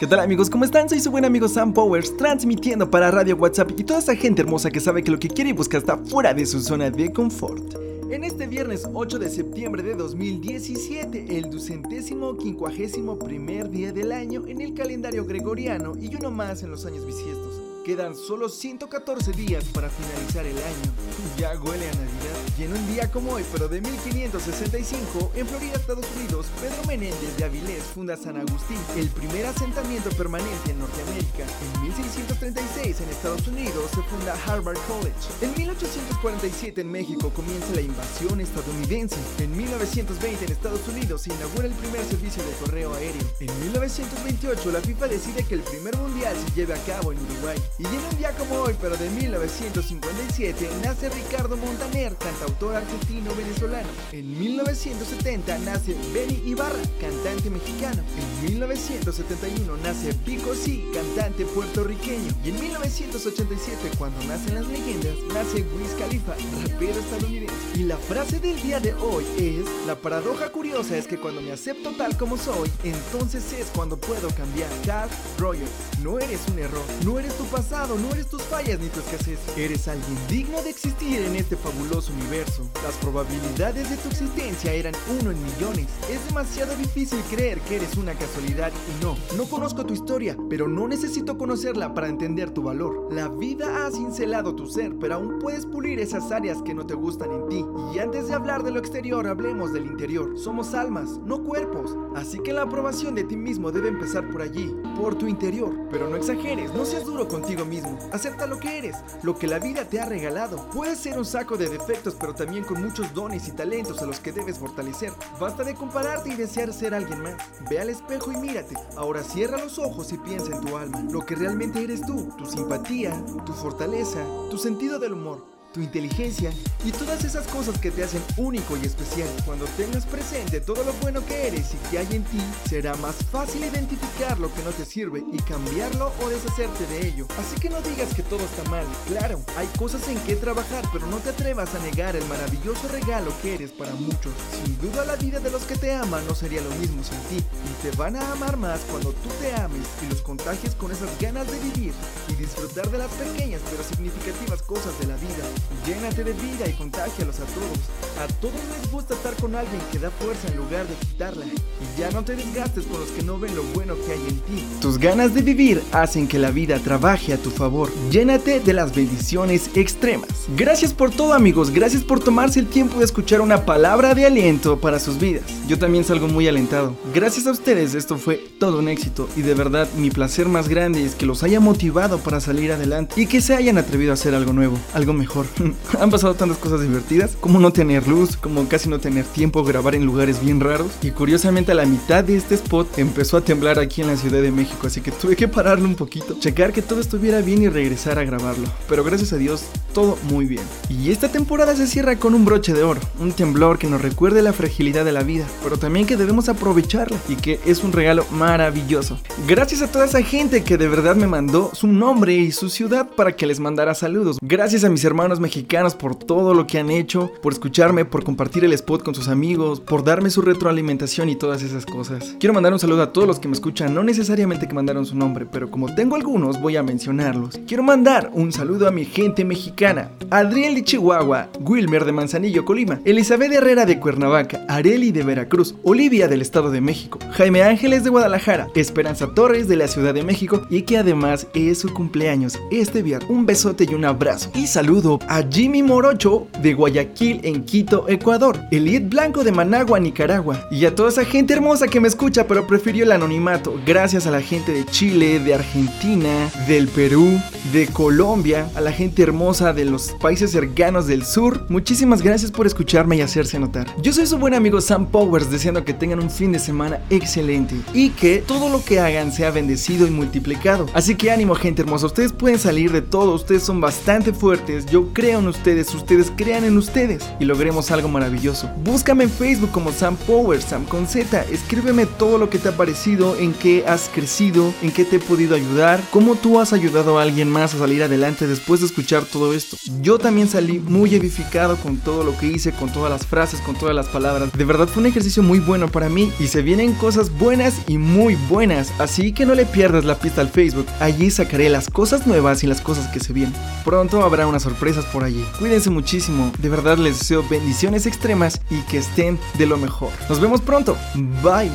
¿Qué tal amigos? ¿Cómo están? Soy su buen amigo Sam Powers, transmitiendo para Radio WhatsApp y toda esa gente hermosa que sabe que lo que quiere y busca está fuera de su zona de confort. En este viernes 8 de septiembre de 2017, el ducentésimo quincuagésimo primer día del año en el calendario gregoriano y uno más en los años bisiestos. Quedan solo 114 días para finalizar el año. Ya huele a Navidad. Y en un día como hoy, pero de 1565, en Florida, Estados Unidos, Pedro Menéndez de Avilés funda San Agustín, el primer asentamiento permanente en Norteamérica. En 1636, en Estados Unidos, se funda Harvard College. En 1847, en México, comienza la invasión estadounidense. En 1920, en Estados Unidos, se inaugura el primer servicio de correo aéreo. En 1928, la FIFA decide que el primer mundial se lleve a cabo en Uruguay. Y en un día como hoy, pero de 1957, nace Ricardo Montaner, cantautor argentino-venezolano. En 1970 nace Benny Ibarra, cantante mexicano. En 1971 nace Pico C, cantante puertorriqueño. Y en 1987, cuando nacen las leyendas, nace Wiz Khalifa, rapero estadounidense. Y la frase del día de hoy es, la paradoja curiosa es que cuando me acepto tal como soy, entonces es cuando puedo cambiar. Carl Rogers, no eres un error, no eres tu pasado, no eres tus fallas ni tu escasez. Eres alguien digno de existir en este fabuloso universo. Las probabilidades de tu existencia eran uno en millones. Es demasiado difícil creer que eres una casualidad y no. No conozco tu historia, pero no necesito conocerla para entender tu valor. La vida ha cincelado tu ser, pero aún puedes pulir esas áreas que no te gustan en ti. Y antes de hablar de lo exterior, hablemos del interior. Somos almas, no cuerpos. Así que la aprobación de ti mismo debe empezar por allí, por tu interior. Pero no exageres, no seas duro contigo mismo. Acepta lo que eres, lo que la vida te ha regalado. Puedes ser un saco de defectos, pero también con muchos dones y talentos a los que debes fortalecer. Basta de compararte y desear ser alguien más. Ve al espejo y mírate. Ahora cierra los ojos y piensa en tu alma, lo que realmente eres tú, tu simpatía, tu fortaleza, tu sentido del humor التنمر tu inteligencia y todas esas cosas que te hacen único y especial. Cuando tengas presente todo lo bueno que eres y que hay en ti, será más fácil identificar lo que no te sirve y cambiarlo o deshacerte de ello. Así que no digas que todo está mal. Claro, hay cosas en que trabajar, pero no te atrevas a negar el maravilloso regalo que eres para muchos. Sin duda la vida de los que te aman no sería lo mismo sin ti y te van a amar más cuando tú te ames y los contagies con esas ganas de vivir y disfrutar de las pequeñas pero significativas cosas de la vida. Llénate de vida y contágialos a todos. A todos les gusta estar con alguien que da fuerza en lugar de quitarla. Y ya no te desgastes con los que no ven lo bueno que hay en ti. Tus ganas de vivir hacen que la vida trabaje a tu favor. Llénate de las bendiciones extremas. Gracias por todo amigos, gracias por tomarse el tiempo de escuchar una palabra de aliento para sus vidas. Yo también salgo muy alentado. Gracias a ustedes esto fue todo un éxito y de verdad mi placer más grande es que los haya motivado para salir adelante y que se hayan atrevido a hacer algo nuevo, algo mejor. Han pasado tantas cosas divertidas, como no tener luz, como casi no tener tiempo, grabar en lugares bien raros. Y curiosamente a la mitad de este spot empezó a temblar aquí en la Ciudad de México, así que tuve que pararlo un poquito, checar que todo estuviera bien y regresar a grabarlo. Pero gracias a Dios, todo muy bien. Y esta temporada se cierra con un broche de oro, un temblor que nos recuerde la fragilidad de la vida, pero también que debemos aprovecharla y que es un regalo maravilloso. Gracias a toda esa gente que de verdad me mandó su nombre y su ciudad para que les mandara saludos. Gracias a mis hermanos mexicanos por todo lo que han hecho, por escucharme, por compartir el spot con sus amigos, por darme su retroalimentación y todas esas cosas. Quiero mandar un saludo a todos los que me escuchan, no necesariamente que mandaron su nombre, pero como tengo algunos voy a mencionarlos. Quiero mandar un saludo a mi gente mexicana, Adriel de Chihuahua, Wilmer de Manzanillo, Colima, Elizabeth Herrera de Cuernavaca, Areli de Veracruz, Olivia del Estado de México, Jaime Ángeles de Guadalajara, Esperanza Torres de la Ciudad de México y que además es su cumpleaños este viernes. Un besote y un abrazo. Y saludo a Jimmy Morocho de Guayaquil en Quito, Ecuador, Elite Blanco de Managua, Nicaragua, y a toda esa gente hermosa que me escucha pero prefirió el anonimato, gracias a la gente de Chile, de Argentina, del Perú, de Colombia, a la gente hermosa de los países cercanos del sur, muchísimas gracias por escucharme y hacerse notar. Yo soy su buen amigo Sam Powers, deseando que tengan un fin de semana excelente y que todo lo que hagan sea bendecido y multiplicado. Así que ánimo gente hermosa, ustedes pueden salir de todo, ustedes son bastante fuertes, yo creo creo en ustedes, ustedes crean en ustedes y logremos algo maravilloso. Búscame en Facebook como Sam Power, Sam con Z. Escríbeme todo lo que te ha parecido, en qué has crecido, en qué te he podido ayudar, cómo tú has ayudado a alguien más a salir adelante después de escuchar todo esto. Yo también salí muy edificado con todo lo que hice, con todas las frases, con todas las palabras. De verdad fue un ejercicio muy bueno para mí y se vienen cosas buenas y muy buenas. Así que no le pierdas la pista al Facebook. Allí sacaré las cosas nuevas y las cosas que se vienen. Pronto habrá unas sorpresas por allí. Cuídense muchísimo. De verdad les deseo bendiciones extremas y que estén de lo mejor. Nos vemos pronto. Bye.